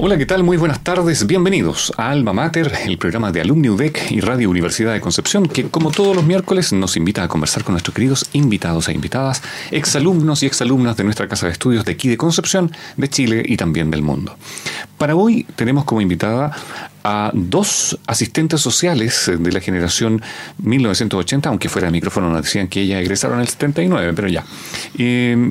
Hola, ¿qué tal? Muy buenas tardes. Bienvenidos a Alma Mater, el programa de Alumni UDEC y Radio Universidad de Concepción, que como todos los miércoles nos invita a conversar con nuestros queridos invitados e invitadas, exalumnos y exalumnas de nuestra casa de estudios de aquí de Concepción, de Chile y también del mundo. Para hoy tenemos como invitada a dos asistentes sociales de la generación 1980, aunque fuera de micrófono nos decían que ellas egresaron en el 79, pero ya.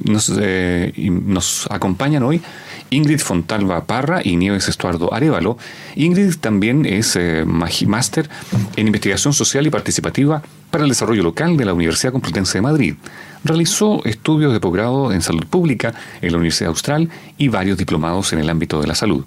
nos, eh, nos acompañan hoy Ingrid Fontalva Parra y Nieves Estuardo Arevalo. Ingrid también es eh, máster en investigación social y participativa para el desarrollo local de la Universidad Complutense de Madrid. Realizó estudios de posgrado en salud pública en la Universidad Austral y varios diplomados en el ámbito de la salud.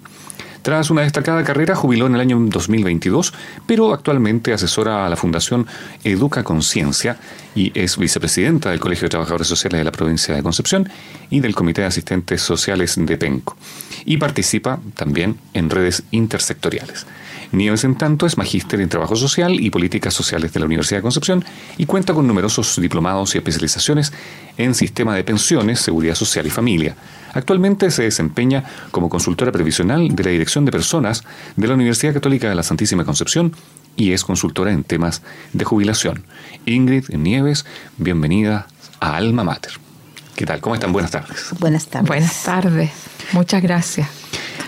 Tras una destacada carrera, jubiló en el año 2022, pero actualmente asesora a la Fundación Educa Conciencia y es vicepresidenta del Colegio de Trabajadores Sociales de la provincia de Concepción y del Comité de Asistentes Sociales de Penco. Y participa también en redes intersectoriales. Nieves, en tanto, es magíster en Trabajo Social y Políticas Sociales de la Universidad de Concepción y cuenta con numerosos diplomados y especializaciones en Sistema de Pensiones, Seguridad Social y Familia. Actualmente se desempeña como consultora previsional de la Dirección de Personas de la Universidad Católica de la Santísima Concepción y es consultora en temas de jubilación. Ingrid Nieves, bienvenida a Alma Mater. ¿Qué tal? ¿Cómo están? Buenas tardes. Buenas tardes. Buenas tardes. Muchas gracias.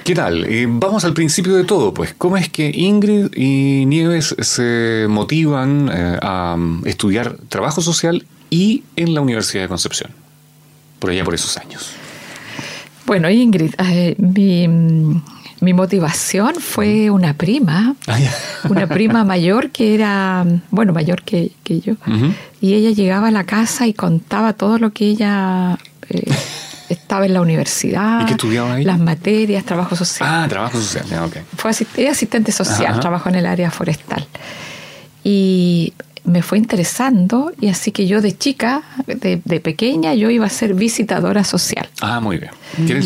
¿Qué tal? Eh, vamos al principio de todo, pues. ¿Cómo es que Ingrid y Nieves se motivan eh, a estudiar trabajo social y en la Universidad de Concepción? Por allá por esos años. Bueno, Ingrid, eh, mi, motivación fue una prima, ah, una prima mayor que era, bueno, mayor que, yo, y ella llegaba a la casa y contaba todo lo que ella estaba en la universidad. ¿Y qué estudiaba ahí? Las materias, trabajo social. Ah, trabajo social, ok. Fue asistente social, trabajo en el área forestal. Y me fue interesando y así que yo de chica, de, pequeña, yo iba a ser visitadora social. Ah, muy bien.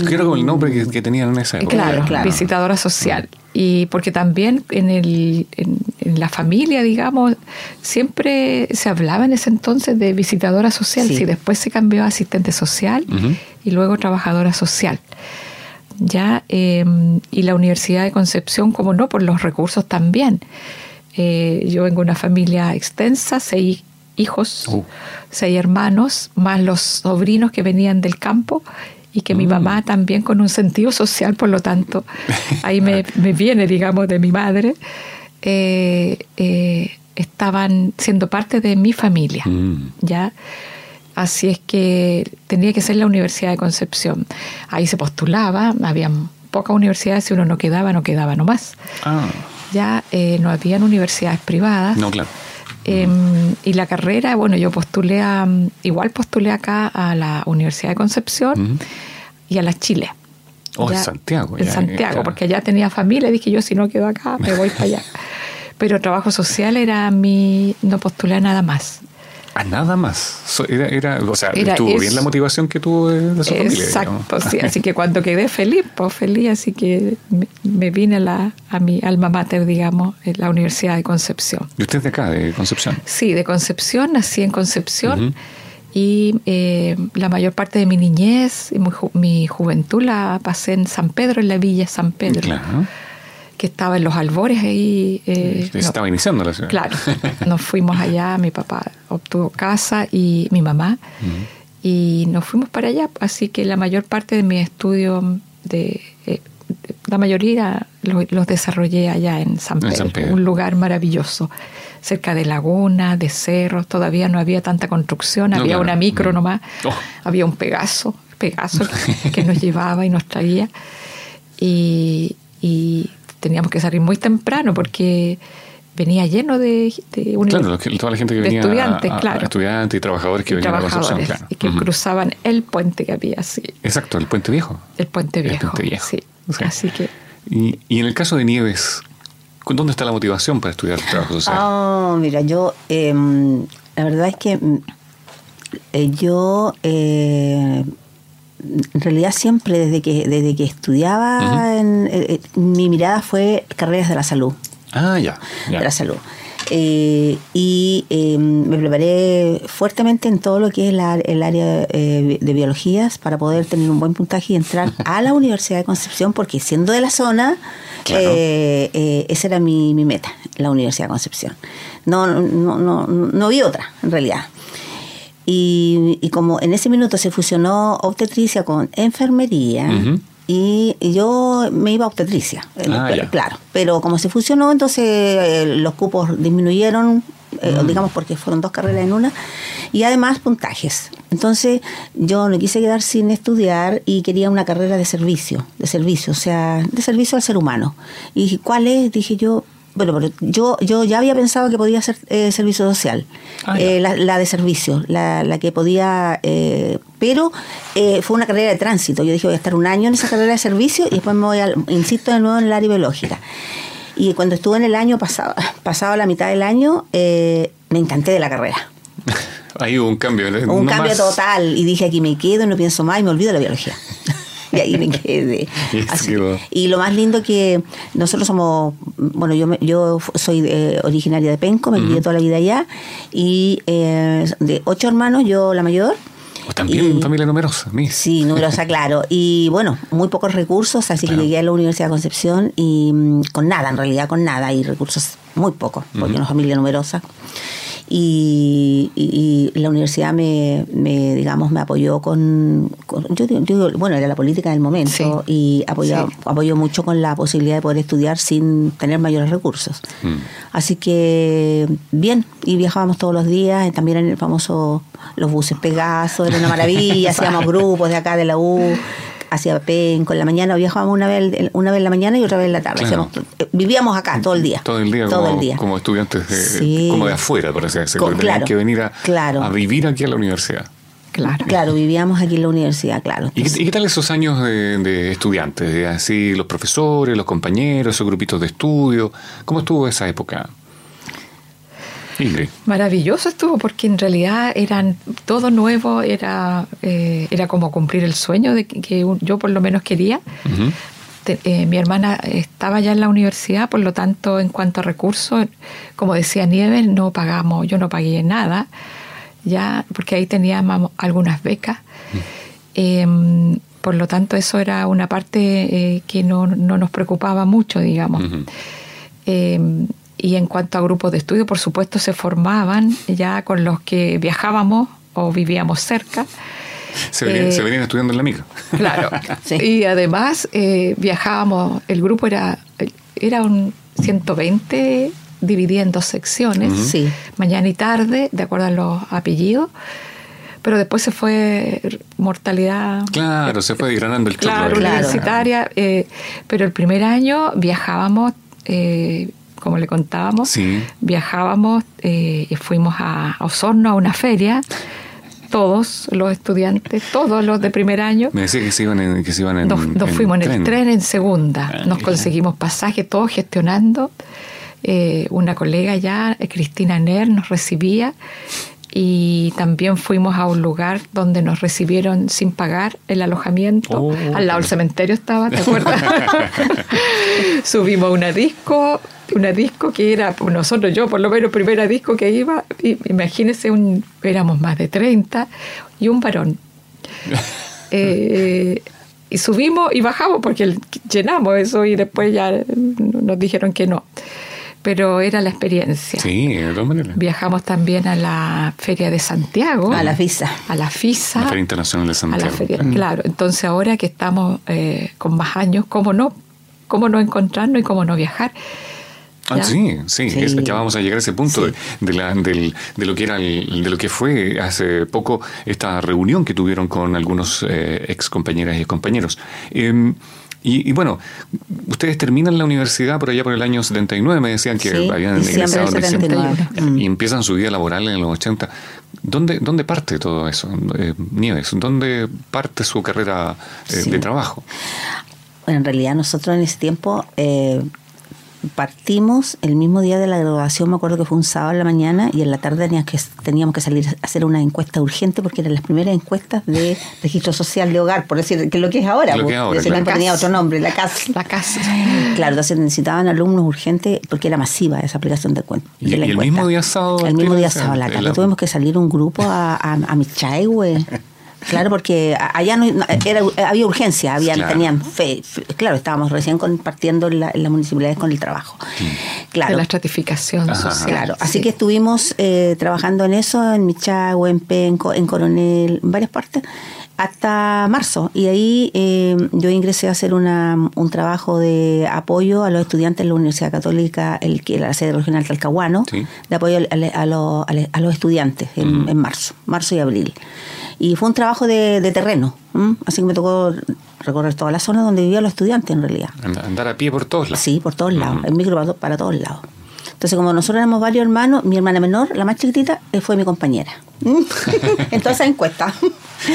Quiero como el nombre que, tenían en esa época. Claro, claro. visitadora social. Y porque también en, el, en, la familia, digamos, siempre se hablaba en ese entonces de visitadora social, si después se cambió a asistente social y luego trabajadora social. Ya, em, y la Universidad de Concepción, como no, por los recursos también. Eh, yo vengo de una familia extensa, seis hijos, uh. seis hermanos, más los sobrinos que venían del campo y que mi mm. mamá también con un sentido social, por lo tanto, ahí me, viene, digamos, de mi madre, eh, eh, estaban siendo parte de mi familia, mm. ¿ya? Así es que tenía que ser la Universidad de Concepción. Ahí se postulaba, había pocas universidades, si uno no quedaba, no quedaba nomás. Ah ya eh, no habían universidades privadas. No, claro. Em, y la carrera, bueno, yo postulé a, igual postulé acá a la Universidad de Concepción y a la Chile. Oh, en Santiago. En Santiago, porque allá tenía familia, dije yo si no quedo acá, me voy para allá. Pero trabajo social era mi, no postulé nada más. A nada más. Era, o sea, estuvo bien la motivación que tuvo de, su familia. Exacto, sí. Así que cuando quedé feliz, pues feliz, así que me, vine a, la, a mi alma mater, digamos, en la Universidad de Concepción. ¿Y usted es de acá, de Concepción? Sí, de Concepción, nací en Concepción. Y eh, la mayor parte de mi niñez y mi, mi, juventud la pasé en San Pedro, en la villa San Pedro. Claro que estaba en los albores ahí. Eh, estaba iniciando la ciudad. Claro, nos fuimos allá, mi papá obtuvo casa y mi mamá, y nos fuimos para allá, así que la mayor parte de mi estudio, de, eh, la mayoría los, desarrollé allá en San Pedro, un lugar maravilloso, cerca de lagunas, de cerros, todavía no había tanta construcción, había una micro nomás, oh. había un Pegaso, Pegaso que, nos llevaba y nos traía. Y, y teníamos que salir muy temprano porque venía lleno de, claro, toda la gente que venía estudiantes, claro. estudiantes y trabajadores que venían a Concepción, claro. Y que cruzaban el puente que había, sí. Exacto, el puente viejo. El puente viejo. Sí. Así que. Y, y, en el caso de Nieves, ¿dónde está la motivación para estudiar trabajo social? Oh, mira, yo. Em, la verdad es que mm, eh, yo. Eh, en realidad siempre desde que desde que estudiaba eh, mi mirada fue carreras de la salud Ah, ya. De la salud. Eh, y em, me preparé fuertemente en todo lo que es el área eh, de biologías para poder tener un buen puntaje y entrar a la Universidad de Concepción, porque siendo de la zona, eh, esa era mi, meta, la Universidad de Concepción. No, no, no, no vi otra, en realidad. Y, como en ese minuto se fusionó obstetricia con enfermería, y yo me iba a obstetricia, ah, claro. Pero como se fusionó, entonces eh, los cupos disminuyeron, eh, mm. digamos porque fueron dos carreras en una, y además puntajes. Entonces yo no quise quedar sin estudiar y quería una carrera de servicio, de servicio, o sea, de servicio al ser humano. Y ¿cuál es? Dije yo, bueno, yo, yo ya había pensado que podía ser eh, servicio social, ah, eh, la, de servicio, la, la que podía, eh, pero fue una carrera de tránsito. Yo dije, voy a estar un año en esa carrera de servicio y después me voy, a, insisto, de nuevo en el área biológica. Y cuando estuve en el año pasado, pasado la mitad del año, me encanté de la carrera. Ahí hubo un cambio. Un cambio total. Y dije, aquí me quedo, no pienso más y me olvido de la biología. y ahí me quedé. y lo más lindo que nosotros somos, bueno, yo yo soy eh, originaria de Penco, me viví toda la vida allá, y eh, de ocho hermanos, yo la mayor. O también familia numerosa, Sí, numerosa, claro. Y bueno, muy pocos recursos, así que llegué a la Universidad de Concepción y mm, con nada, en realidad con nada, y recursos muy pocos, porque una familia numerosa y, la universidad me, me, digamos, me apoyó con, yo digo, bueno, era la política del momento y apoyó, apoyó mucho con la posibilidad de poder estudiar sin tener mayores recursos. Mm. Así que bien, y viajábamos todos los días, también en el famoso, los buses Pegaso, era una maravilla, hacíamos grupos de acá de la U hacia Penco en la mañana, viajábamos una vez, una vez en la mañana y otra vez en la tarde. Eh, vivíamos acá todo el día. Todo el día, todo como, el día. como estudiantes de, como de afuera, por así decirlo. Tenían que venir a, a vivir aquí a la universidad. Claro. claro, vivíamos aquí en la universidad, claro. ¿Y, qué, tal esos años de, estudiantes? así, los profesores, los compañeros, esos grupitos de estudio. ¿Cómo estuvo esa época? Maravilloso estuvo porque en realidad eran todo nuevo, era, eh, era como cumplir el sueño de que, yo por lo menos quería. Eh, mi hermana estaba ya en la universidad, por lo tanto, en cuanto a recursos, como decía Nieves, no pagamos, yo no pagué nada, ya, porque ahí teníamos algunas becas. Em, por lo tanto, eso era una parte eh, que no, nos preocupaba mucho, digamos. Y en cuanto a grupos de estudio, por supuesto, se formaban ya con los que viajábamos o vivíamos cerca. Se venían, eh, estudiando en la micro. Claro. Y además eh, viajábamos, el grupo era, era un 120 dividido en dos secciones, sí. mañana y tarde, de acuerdo a los apellidos pero después se fue mortalidad. Claro, se fue desgranando el Claro, universitaria. Eh, pero el primer año viajábamos eh, como le contábamos, viajábamos y eh, fuimos a Osorno a una feria todos los estudiantes, todos los de primer año. Me decía que se iban en, que se iban en Nos, fuimos en el tren en segunda. Ah, nos conseguimos pasaje, todos gestionando. Eh, una colega ya, Cristina Ner, nos recibía y también fuimos a un lugar donde nos recibieron sin pagar el alojamiento. Oh, Al lado del cementerio estaba, ¿te acuerdas? Subimos una disco, una disco que era, nosotros, yo por lo menos, primera disco que iba, imagínense, un, éramos más de 30 y un varón. Eh, y subimos y bajamos porque llenamos eso y después ya nos dijeron que no pero era la experiencia. Sí, de todas maneras. Viajamos también a la Feria de Santiago. A la FISA. A la FISA. La Feria Internacional de Santiago. Mm. Claro, entonces ahora que estamos eh, con más años, ¿cómo no? ¿Cómo no encontrarnos y cómo no viajar? Ah, sí, sí, ya vamos a llegar a ese punto de, de, lo que era de lo que fue hace poco esta reunión que tuvieron con algunos eh, ex compañeras y compañeros. Em, Y, bueno, ustedes terminan la universidad por allá por el año 79, me decían que habían ingresado en 79. y empiezan su vida laboral en los 80. ¿Dónde, dónde parte todo eso, eh, Nieves? ¿Dónde parte su carrera eh, de trabajo? Bueno, en realidad nosotros en ese tiempo eh, partimos el mismo día de la graduación, me acuerdo que fue un sábado en la mañana y en la tarde teníamos que, teníamos que salir a hacer una encuesta urgente porque eran las primeras encuestas de registro social de hogar, por decir que es lo que es ahora. Lo tenía otro nombre, la casa. La casa. Claro, entonces necesitaban alumnos urgentes porque era masiva esa aplicación de, cuenta. ¿Y, el mismo día sábado? El mismo día sábado, la, la, tuvimos que salir un grupo a, a, a Michaiwe Claro, porque allá no, era, había urgencia, habían, tenían fe, Claro, estábamos recién compartiendo en, las municipalidades con el trabajo. Claro. De la estratificación social. Claro, así que estuvimos eh, trabajando en eso, en Michagüe, en Penco, en Coronel, en varias partes, hasta marzo. Y ahí eh, yo ingresé a hacer una, un trabajo de apoyo a los estudiantes de la Universidad Católica, el, la sede regional Talcahuano, de apoyo a, a, los estudiantes en, mm. en marzo, marzo y abril. Y fue un trabajo de, terreno, así que me tocó recorrer toda la zona donde vivían los estudiantes en realidad. Andar a pie por todos lados. Sí, por todos lados, en micro para, todos lados. Entonces, como nosotros éramos varios hermanos, mi hermana menor, la más chiquitita, eh, fue mi compañera. Entonces, encuesta.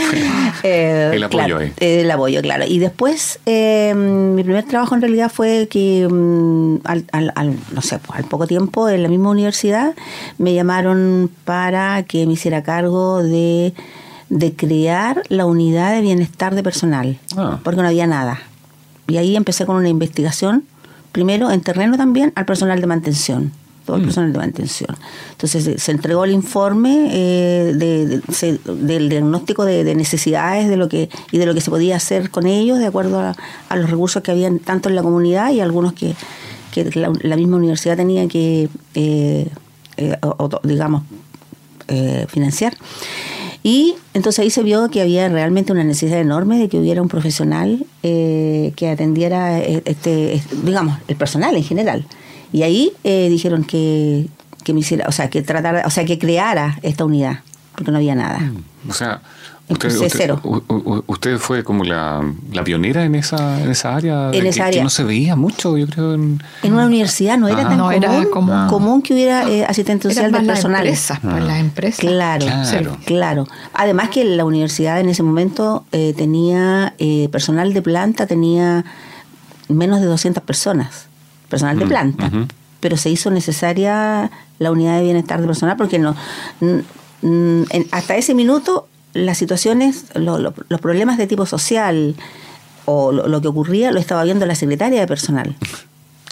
eh, el apoyo ahí. El apoyo, claro. Y después, eh, mi primer trabajo en realidad fue que, mm, al, al, no sé, pues, al poco tiempo, en la misma universidad, me llamaron para que me hiciera cargo de de crear la unidad de bienestar de personal, ah. porque no había nada. Y ahí empecé con una investigación, primero en terreno también, al personal de mantención, todo el mm. personal de mantención. Entonces se entregó el informe eh, del diagnóstico de, necesidades de lo que y de lo que se podía hacer con ellos, de acuerdo a, los recursos que habían tanto en la comunidad y algunos que, la, misma universidad tenía que, eh, eh, digamos, financiar. Y entonces ahí se vio que había realmente una necesidad enorme de que hubiera un profesional eh, que atendiera, eh, este, digamos, el personal en general. Y ahí eh, dijeron que, que me hiciera, o sea, que tratara, o sea, que creara esta unidad, porque no había nada. Mm, o sea, Usted, fue como la, pionera en esa, en esa área. En esa área. Que no se veía mucho, yo creo. En, una universidad no era ah. tan común, común, que hubiera eh, asistente social del personal. Las empresas, pues, las empresas. Claro, claro, Además que la universidad en ese momento eh, tenía eh, personal de planta, tenía menos de 200 personas, personal de mm, planta. Pero se hizo necesaria la unidad de bienestar de personal porque no hasta ese minuto las situaciones, los problemas de tipo social o lo, que ocurría lo estaba viendo la secretaria de personal.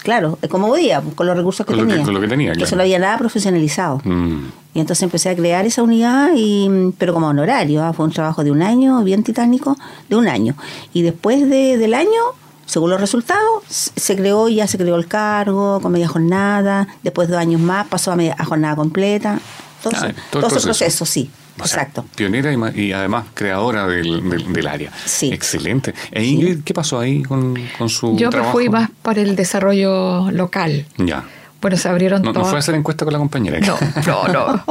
Claro, como podía, con los recursos que tenía. Lo, que, tenía, Eso no había nada profesionalizado. Mm. Y entonces empecé a crear esa unidad, y, pero como honorario. ¿ah? Fue un trabajo de un año, bien titánico, de un año. Y después de, del año, según los resultados, se creó, ya se creó el cargo, con media jornada. Después de dos años más pasó a, a jornada completa. Entonces, ah, todo, ese proceso, sí. Exacto. pionera y, además creadora del, área. Sí. Excelente. E Ingrid, ¿qué pasó ahí con, su Yo me fui más para el desarrollo local. Ya. Bueno, se abrieron no, todas... ¿No fue a hacer encuesta con la compañera? No, no, no.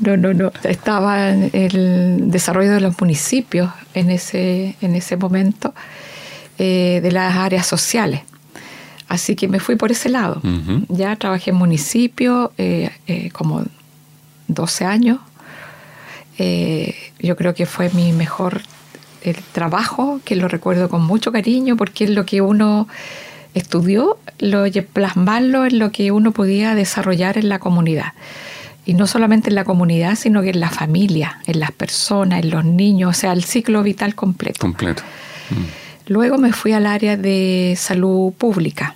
no, no, no. Estaba en el desarrollo de los municipios en ese, en ese momento, eh, de las áreas sociales. Así que me fui por ese lado. Ya trabajé en municipio eh, eh, como 12 años eh, yo creo que fue mi mejor el trabajo, que lo recuerdo con mucho cariño, porque es lo que uno estudió, lo plasmarlo en lo que uno podía desarrollar en la comunidad. Y no solamente en la comunidad, sino que en la familia, en las personas, en los niños, o sea, el ciclo vital completo. Completo. Mm. Luego me fui al área de salud pública.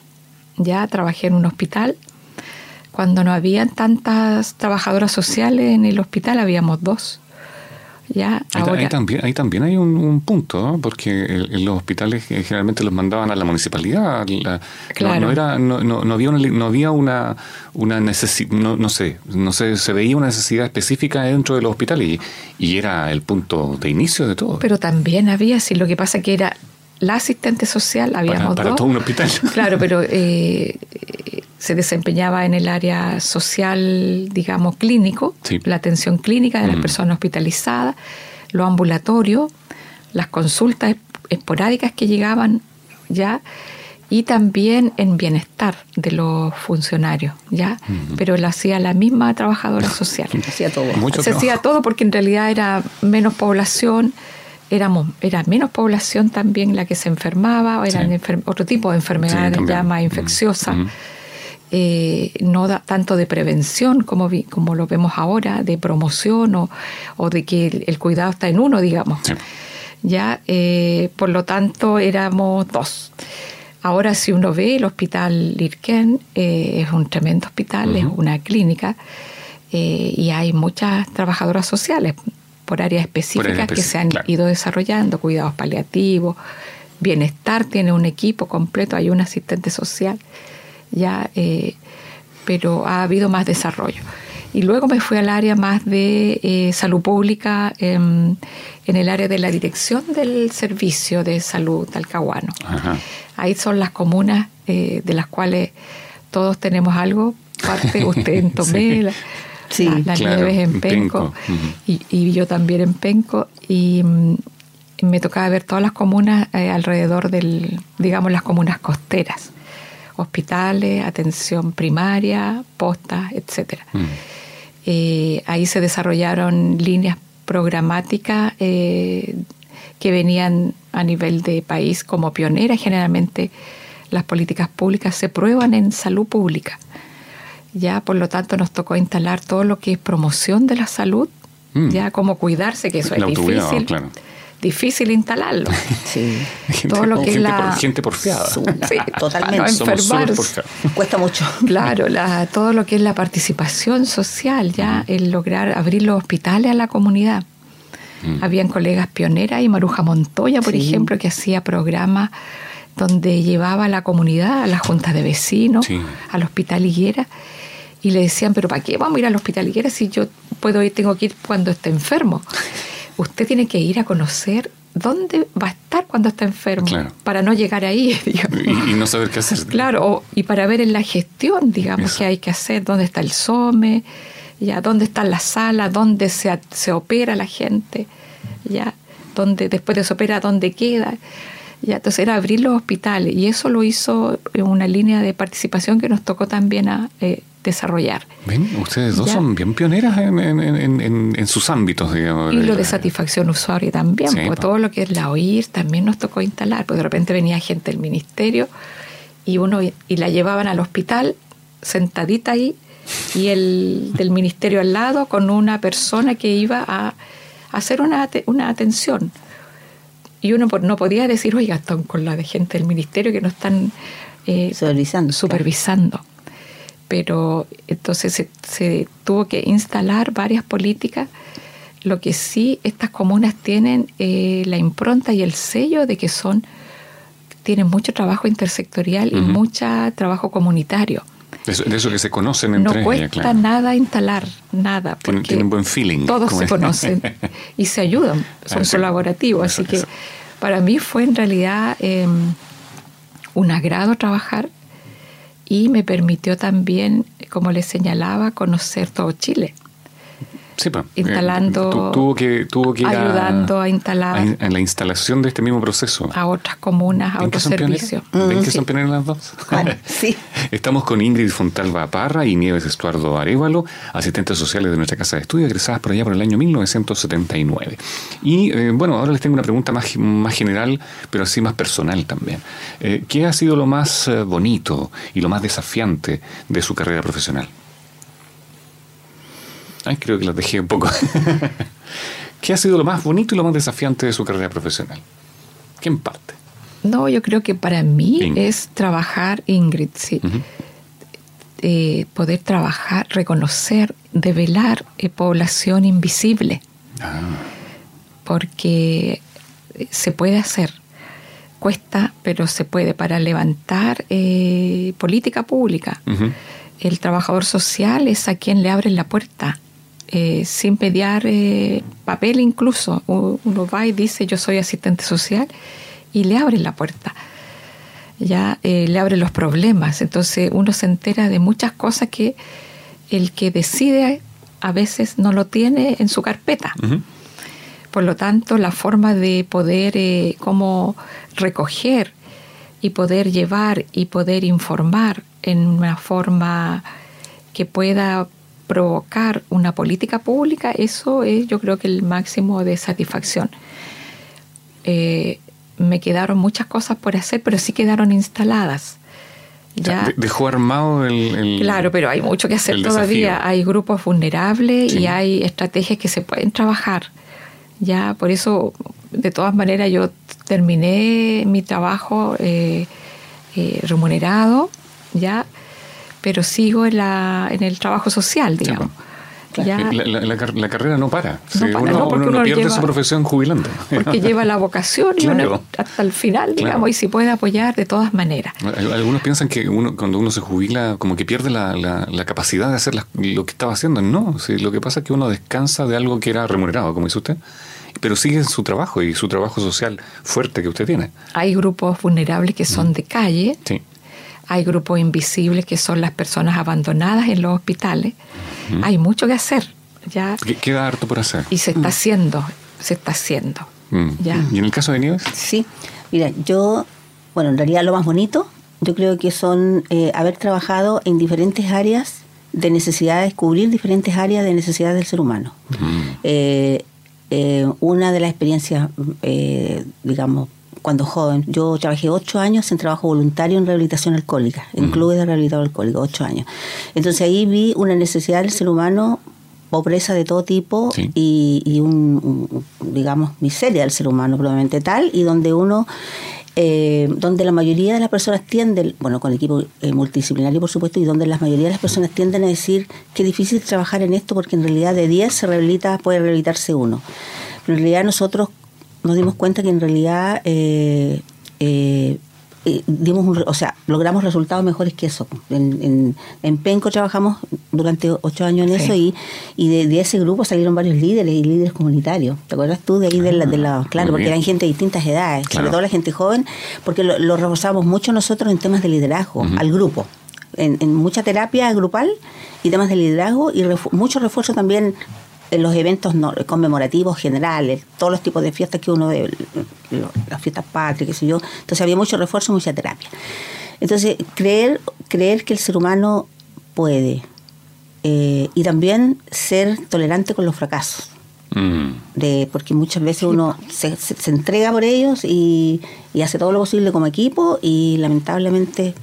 Ya trabajé en un hospital. Cuando no habían tantas trabajadoras sociales en el hospital, habíamos dos ahí, también, ahí también hay un, punto, porque en los hospitales generalmente los mandaban a la municipalidad. no, era, no, no, había una, no había una, una necesidad, no, sé, no sé, se veía una necesidad específica dentro de los hospitales y, y era el punto de inicio de todo. Pero también había, si lo que pasa que era la asistente social, habíamos para, para todo un hospital. Claro, pero eh, se desempeñaba en el área social, digamos, clínico, la atención clínica de las mm. personas hospitalizadas, lo ambulatorio, las consultas esporádicas que llegaban ¿ya? Y también en bienestar de los funcionarios, ¿ya? Pero lo hacía la misma trabajadora social. hacía todo. Se hacía todo porque en realidad era menos población, éramos, era menos población también la que se enfermaba, eran otro tipo de enfermedades ya más infecciosas. Eh, no da tanto de prevención como, como lo vemos ahora, de promoción o, o de que el, cuidado está en uno, digamos. Ya, eh, por lo tanto, éramos dos. Ahora, si uno ve el hospital Lirken, eh, es un tremendo hospital, es una clínica, y hay muchas trabajadoras sociales por áreas específicas que se han ido desarrollando, cuidados paliativos, bienestar tiene un equipo completo, hay un asistente social ya, eh, pero ha habido más desarrollo. Y luego me fui al área más de eh, salud pública, en el área de la dirección del servicio de salud talcahuano. Ahí son las comunas eh, de las cuales todos tenemos algo, parte usted en Tomé, las Nieves en Penco, y, yo también en Penco, y mm, me tocaba ver todas las comunas alrededor del, digamos, las comunas costeras hospitales, atención primaria, postas, etc. Mm. Eh, ahí se desarrollaron líneas programáticas eh, que venían a nivel de país como pioneras. Generalmente las políticas públicas se prueban en salud pública. Ya, por lo tanto, nos tocó instalar todo lo que es promoción de la salud, mm. ya cómo cuidarse, que eso es difícil difícil instalarlo. Sí. Todo lo que es la gente porfiada. Sí, totalmente. No enfermarse. Cuesta mucho. Claro, la, todo lo que es la participación social, ya el lograr abrir los hospitales a la comunidad. Mm. Habían colegas pioneras y Maruja Montoya, por ejemplo, que hacía programas donde llevaba a la comunidad, a las juntas de vecinos, al hospital Higuera, y le decían, pero ¿para qué vamos a ir al hospital Higuera si yo puedo ir, tengo que ir cuando esté enfermo? usted tiene que ir a conocer dónde va a estar cuando está enfermo para no llegar ahí y, no saber qué hacer. Claro y para ver en la gestión digamos qué hay que hacer dónde está el SOME ya dónde está la sala dónde se, se opera la gente ya dónde después de se opera dónde queda ya entonces era abrir los hospitales y eso lo hizo una línea de participación que nos tocó también a, eh, desarrollar. Ven, ustedes dos son bien pioneras en, sus ámbitos, digamos. Y lo de satisfacción usuaria también, porque todo lo que es la OIR también nos tocó instalar, pues de repente venía gente del ministerio y uno y la llevaban al hospital sentadita ahí y el del ministerio al lado con una persona que iba a hacer una, una atención. Y uno no podía decir, oiga, están con la de gente del ministerio que no están eh, supervisando. supervisando pero entonces se, tuvo que instalar varias políticas. Lo que sí estas comunas tienen eh, la impronta y el sello de que son tienen mucho trabajo intersectorial y mucho trabajo comunitario. De eso, que se conocen entre No cuesta nada instalar, nada. Porque tienen buen feeling. Todos se conocen y se ayudan, son colaborativos. así que para mí fue en realidad em, un agrado trabajar y me permitió también, como les señalaba, conocer todo Chile. Sí, instalando, tuvo que, tuvo que ayudando a, instalar en la instalación de este mismo proceso a otras comunas, a otros servicios. ¿Ven que son pioneras las dos? sí. Estamos con Ingrid Fontalva Parra y Nieves Estuardo Arevalo, asistentes sociales de nuestra casa de estudio, egresadas por allá por el año 1979. Y eh, bueno, ahora les tengo una pregunta más, más general, pero así más personal también. Eh, ¿Qué ha sido lo más eh, bonito y lo más desafiante de su carrera profesional? Ay, creo que las dejé un poco. ¿Qué ha sido lo más bonito y lo más desafiante de su carrera profesional? ¿Qué en parte? No, yo creo que para mí es trabajar, Ingrid, sí. Eh, poder trabajar, reconocer, develar eh, población invisible. Ah. Porque eh, se puede hacer. Cuesta, pero se puede para levantar política pública. El trabajador social es a quien le abren la puerta eh, sin mediar eh, papel incluso. Uno va y dice yo soy asistente social y le abren la puerta. Ya eh, le abren los problemas. Entonces uno se entera de muchas cosas que el que decide a veces no lo tiene en su carpeta. Por lo tanto, la forma de poder como recoger y poder llevar y poder informar en una forma que pueda provocar una política pública, eso es yo creo que el máximo de satisfacción. Eh, me quedaron muchas cosas por hacer, pero sí quedaron instaladas. Ya. Dejó armado el, Claro, pero hay mucho que hacer todavía. Hay grupos vulnerables y hay estrategias que se pueden trabajar. Ya, por eso, de todas maneras, yo terminé mi trabajo eh, eh, remunerado, ya, pero sigo en, la, en el trabajo social, digamos. La, carrera no para. uno, no, pierde su profesión jubilando. Porque lleva la vocación y uno hasta el final, digamos, y si puede apoyar de todas maneras. Algunos piensan que uno cuando uno se jubila como que pierde la, capacidad de hacer lo que estaba haciendo. No, lo que pasa es que uno descansa de algo que era remunerado, como dice usted pero sigue en su trabajo y su trabajo social fuerte que usted tiene. Hay grupos vulnerables que son de calle, sí. Hay grupos invisibles que son las personas abandonadas en los hospitales, hay mucho que hacer. Ya. Queda harto por hacer. Y se está mm. haciendo, se está haciendo. Mm. ¿Ya? ¿Y en el caso de Nieves? Sí, mira, yo, bueno, en realidad lo más bonito, yo creo que son eh, haber trabajado en diferentes áreas de necesidades, cubrir diferentes áreas de necesidades del ser humano. Eh, eh, una de las experiencias, digamos, cuando joven, yo trabajé ocho años en trabajo voluntario en rehabilitación alcohólica, en clubes de rehabilitación alcohólica, ocho años. Entonces ahí vi una necesidad del ser humano pobreza de todo tipo y, un, digamos, miseria del ser humano probablemente tal, y donde uno, eh, donde la mayoría de las personas tienden, bueno, con el equipo eh, multidisciplinario por supuesto, y donde la mayoría de las personas tienden a decir que es difícil trabajar en esto porque en realidad de 10 se rehabilita, puede rehabilitarse uno. Pero en realidad nosotros nos dimos cuenta que en realidad eh, eh, eh, dimos o sea, logramos resultados mejores que eso. En, en, Penco trabajamos durante ocho años en eso y, y de, ese grupo salieron varios líderes y líderes comunitarios. ¿Te acuerdas tú de ahí de, la, de la, ah, claro, porque eran gente de distintas edades, sobre todo la gente joven, porque lo, lo reforzamos mucho nosotros en temas de liderazgo, al grupo. En, en, mucha terapia grupal y temas de liderazgo y mucho refuerzo también los eventos conmemorativos generales, todos los tipos de fiestas que uno ve, las fiestas patrias, qué sé yo. Entonces había mucho refuerzo, mucha terapia. Entonces, creer, creer que el ser humano puede eh, y también ser tolerante con los fracasos. Mm. De, porque muchas veces uno se, se, entrega por ellos y, y hace todo lo posible como equipo y lamentablemente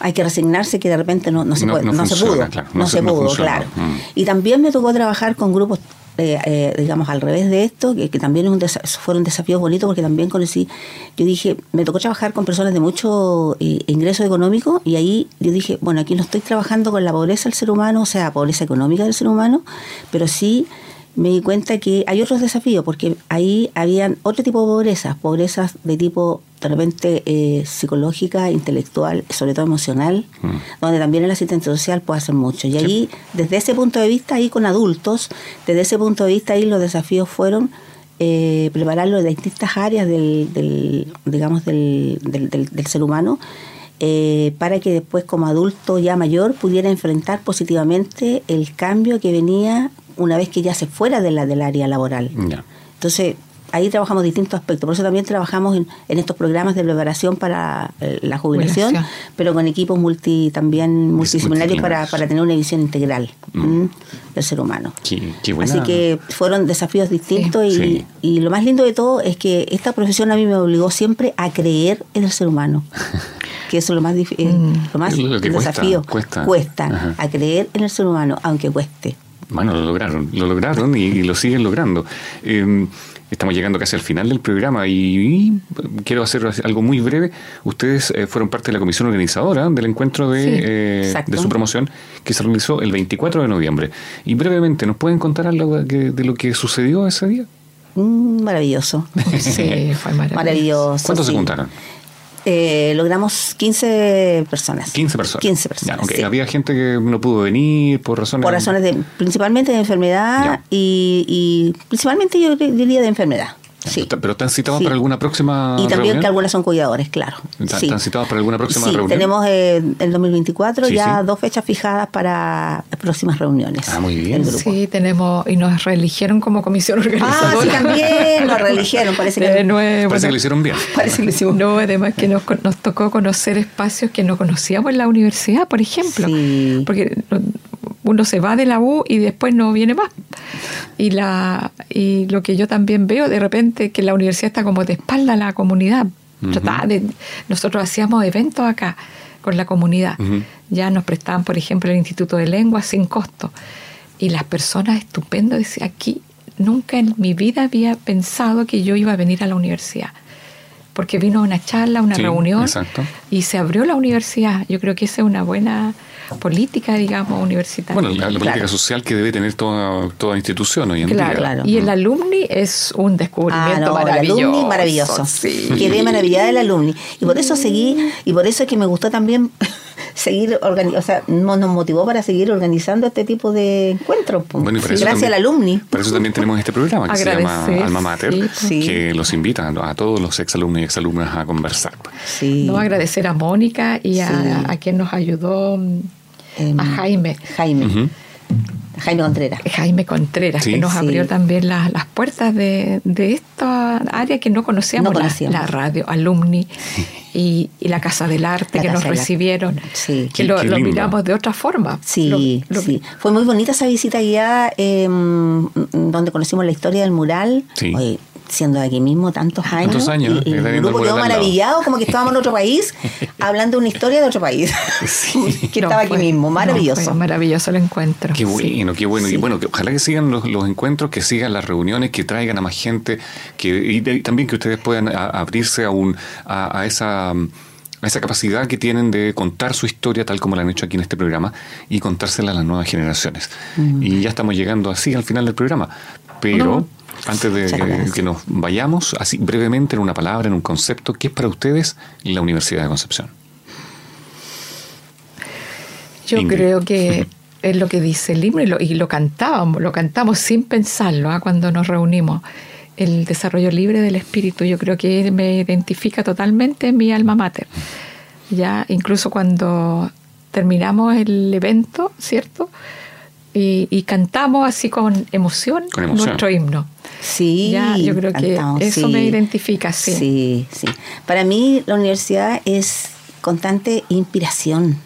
hay que resignarse que de repente no, no se, puede, no, se pudo, no, se, pudo, claro. Mm. Y también me tocó trabajar con grupos, eh, eh, digamos, al revés de esto, que, también es un fueron desafíos bonitos porque también conocí, yo dije, me tocó trabajar con personas de mucho eh, ingreso económico y ahí yo dije, bueno, aquí no estoy trabajando con la pobreza del ser humano, o sea, pobreza económica del ser humano, pero sí me di cuenta que hay otros desafíos, porque ahí habían otro tipo de pobrezas, pobrezas de tipo de repente eh, psicológica, intelectual, sobre todo emocional, mm. donde también el asistente social puede hacer mucho. Y ahí, desde ese punto de vista, ahí con adultos, desde ese punto de vista, ahí los desafíos fueron eh, prepararlo de distintas áreas del, digamos, del, del, ser humano, eh, para que después como adulto ya mayor pudiera enfrentar positivamente el cambio que venía una vez que ya se fuera de la, del área laboral. Entonces, ahí trabajamos distintos aspectos. Por eso también trabajamos en, estos programas de preparación para eh, la jubilación, pero con equipos multi también multidisciplinarios para, para tener una visión integral mm. del ser humano. Así que fueron desafíos distintos y, y, lo más lindo de todo es que esta profesión a mí me obligó siempre a creer en el ser humano. que eso es lo más, difícil, mm. lo más desafío. Cuesta, cuesta a creer en el ser humano, aunque cueste. Bueno, lo lograron, lo lograron y, lo siguen logrando. Em, estamos llegando casi al final del programa y, quiero hacer algo muy breve. Ustedes eh, fueron parte de la comisión organizadora del encuentro de, eh, de, su promoción que se realizó el 24 de noviembre. Y brevemente, ¿nos pueden contar algo de, de lo que sucedió ese día? Mm, maravilloso. Sí, fue maravilloso. maravilloso ¿Cuántos se juntaron? Eh, logramos 15 personas. 15 personas. 15 personas. Había gente que no pudo venir por razones. Por razones de, principalmente de enfermedad y, principalmente yo diría de enfermedad. Sí. ¿Pero están citados Sí. para alguna próxima Y también reunión? que algunas son cuidadores, claro. ¿Están, Sí. están citados para alguna próxima Sí, reunión? tenemos eh, el 2024 Sí, ya sí. dos fechas fijadas para próximas reuniones. Ah, muy bien. Sí, tenemos, y nos reeligieron como comisión Ah, sí, organizadora. también nos religieron, parece que De nuevo. Parece que ¿no? lo hicieron bien. Parece que lo hicimos. No, además que nos, con- nos tocó conocer espacios que no conocíamos en la universidad, por ejemplo. Sí. Porque no- uno se va de la U y después no viene más. Y, la, y lo que yo también veo de repente que la universidad está como de espalda a la comunidad. De- nosotros hacíamos eventos acá con la comunidad. Ya nos prestaban, por ejemplo, el Instituto de Lengua sin costo. Y las personas estupendas decían, aquí nunca en mi vida había pensado que yo iba a venir a la universidad. Porque vino una charla, una Sí, reunión exacto. y se abrió la universidad. Yo creo que esa es una buena política, digamos, universitaria. Bueno, la, la política Claro. social que debe tener toda, toda institución hoy en Claro, día. claro. Y el alumni es un descubrimiento Ah, no, el maravilloso. alumni maravilloso. Sí. Quedé maravillada del alumni. Y por eso seguí, y por eso es que me gustó también seguir organizando, o sea, no- nos motivó para seguir organizando este tipo de encuentros. Bueno, y para Sí, eso Gracias también- al alumni. Por eso también tenemos este programa que se llama Alma Mater, sí, que los invita a todos los exalumnos y exalumnas a conversar. Sí. No agradecer a Mónica y a, Sí. a quien nos ayudó, Em, a Jaime. Jaime. Jaime Contreras. Jaime Contreras, Sí. que nos Sí. abrió también las, las puertas de, de esta área que no conocíamos, No la- conocíamos. La, radio, alumni y, y la Casa del Arte La que nos recibieron, Sí. que Qué- lo, qué lo lindo. miramos de otra forma. Sí, Lo- lo- sí. Fue muy bonita esa visita guiada eh, donde conocimos la historia del mural. Sí. Oye, siendo de aquí mismo tantos años. Tantos años, Y, y el grupo quedó maravillado, como que estábamos en otro país, hablando de una historia de otro país. que no, estaba aquí fue- mismo, no, maravilloso. fue maravilloso el encuentro. Qué Sí. bueno, qué bueno. Y Sí. bueno, que ojalá que sigan los, los encuentros, que sigan las reuniones, que traigan a más gente, que y también que ustedes puedan a- abrirse a, un, a, a esa a esa capacidad que tienen de contar su historia tal como la han hecho aquí en este programa y contársela a las nuevas generaciones. Mm. Y ya estamos llegando así al final del programa. Pero No. Antes de que, nos vayamos, así brevemente en una palabra, en un concepto, ¿qué es para ustedes la Universidad de Concepción? Yo Ingrid. creo que es lo que dice el himno y lo, y lo cantábamos, lo cantamos sin pensarlo ¿ah? cuando nos reunimos. El desarrollo libre del espíritu, yo creo que me identifica totalmente en mi alma mater. Ya, incluso cuando terminamos el evento, ¿cierto? Y, y cantamos así con emoción, Con emoción. nuestro himno. Sí, Ya, yo creo que cantamos, eso me identifica, sí. Sí, sí. Para mí la universidad es constante inspiración,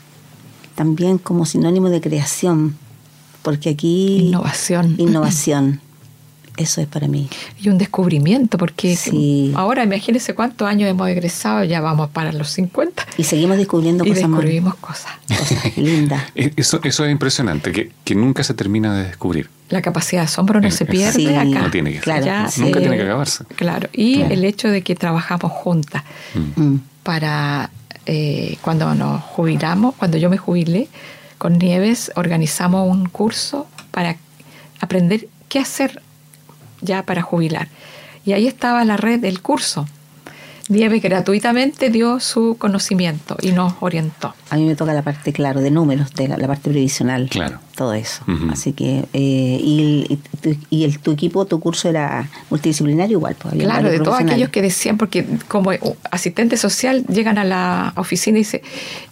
también como sinónimo de creación, porque aquí... Innovación. Innovación. Eso es para mí. Y un descubrimiento, porque Sí. ahora imagínense cuántos años hemos egresado, ya vamos para los 50 Y seguimos descubriendo y cosas más descubrimos cosas. cosas lindas. Eh, Eso, eso es impresionante, que, que nunca se termina de descubrir. La capacidad de asombro no Eh, se pierde sí, acá. No tiene que Claro, Ya, sí. Nunca tiene que acabarse. Claro, y Claro. el hecho de que trabajamos juntas Mm. para eh, cuando nos jubilamos, cuando yo me jubilé, con Nieves organizamos un curso para aprender qué hacer ya para jubilar. Y ahí estaba la red del curso. Nieves gratuitamente dio su conocimiento y nos orientó. A mí me toca la parte, claro, de números, de la, la parte previsional. Claro. Todo eso. Así que, eh, y, el, y tu, y el- tu equipo, tu curso era multidisciplinario igual. Pues, había Claro, de todos aquellos que decían, porque como asistente social llegan a la oficina y dicen,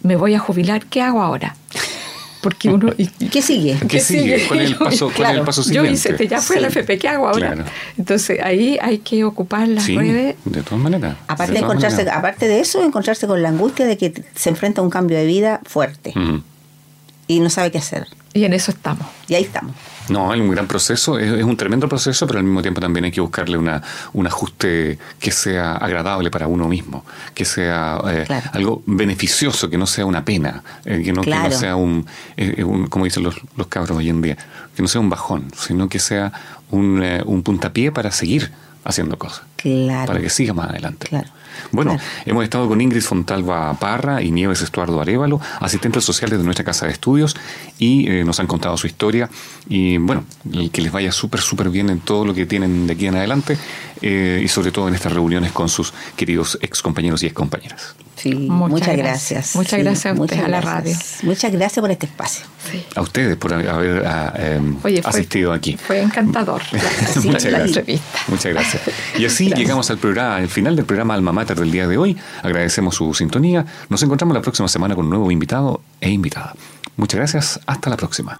me voy a jubilar, ¿qué hago ahora? Porque uno... y- ¿Qué sigue? ¿Qué sigue? ¿Cuál es el paso, cuál es el paso Yo siguiente? hice, este, ya fui a la Sí. FP, ¿qué hago ahora? Claro. Entonces ahí hay que ocupar las Sí, redes. de todas maneras. Aparte, de encontrarse, maneras. aparte de eso, encontrarse con la angustia de que se enfrenta a un cambio de vida fuerte Ujú. y no sabe qué hacer. Y en eso estamos. Y ahí estamos. No, es un gran proceso, es, es un tremendo proceso, pero al mismo tiempo también hay que buscarle una, un ajuste que sea agradable para uno mismo, que sea eh, Claro. algo beneficioso, que no sea una pena, eh, que, no, que no sea un, eh, un- como dicen los, los cabros hoy en día, que no sea un bajón, sino que sea un, un puntapié para seguir haciendo cosas, Claro. para que siga más adelante. Claro. Bueno, Claro. hemos estado con Ingrid Fontalva Parra y Nieves Estuardo Arevalo, asistentes sociales de nuestra casa de estudios, y eh, nos han contado su historia. Y bueno, que les vaya súper, súper bien en todo lo que tienen de aquí en adelante, eh, y sobre todo en estas reuniones con sus queridos ex compañeros y ex compañeras. Sí, Muchas muchas, gracias. gracias. Muchas Sí, gracias a muchas ustedes, a la gracias. Muchas gracias por este espacio. Sí. A ustedes por haber ah, em, Oye, fue- asistido aquí. Fue encantador. la- Muchas la gracias. entrevista. Muchas gracias. Y así Así llegamos al programa, al final del programa Alma Mater del día de hoy. Agradecemos su sintonía. Nos encontramos la próxima semana con un nuevo invitado e invitada. Muchas gracias. Hasta la próxima.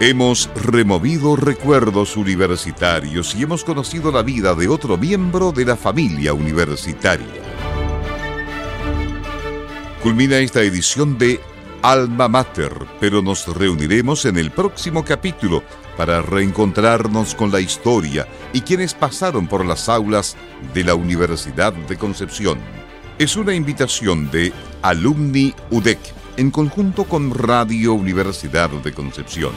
Hemos removido recuerdos universitarios y hemos conocido la vida de otro miembro de la familia universitaria. Culmina esta edición de Alma Mater, pero nos reuniremos en el próximo capítulo para reencontrarnos con la historia y quienes pasaron por las aulas de la Universidad de Concepción. Es una invitación de Alumni UDEC en conjunto con Radio Universidad de Concepción.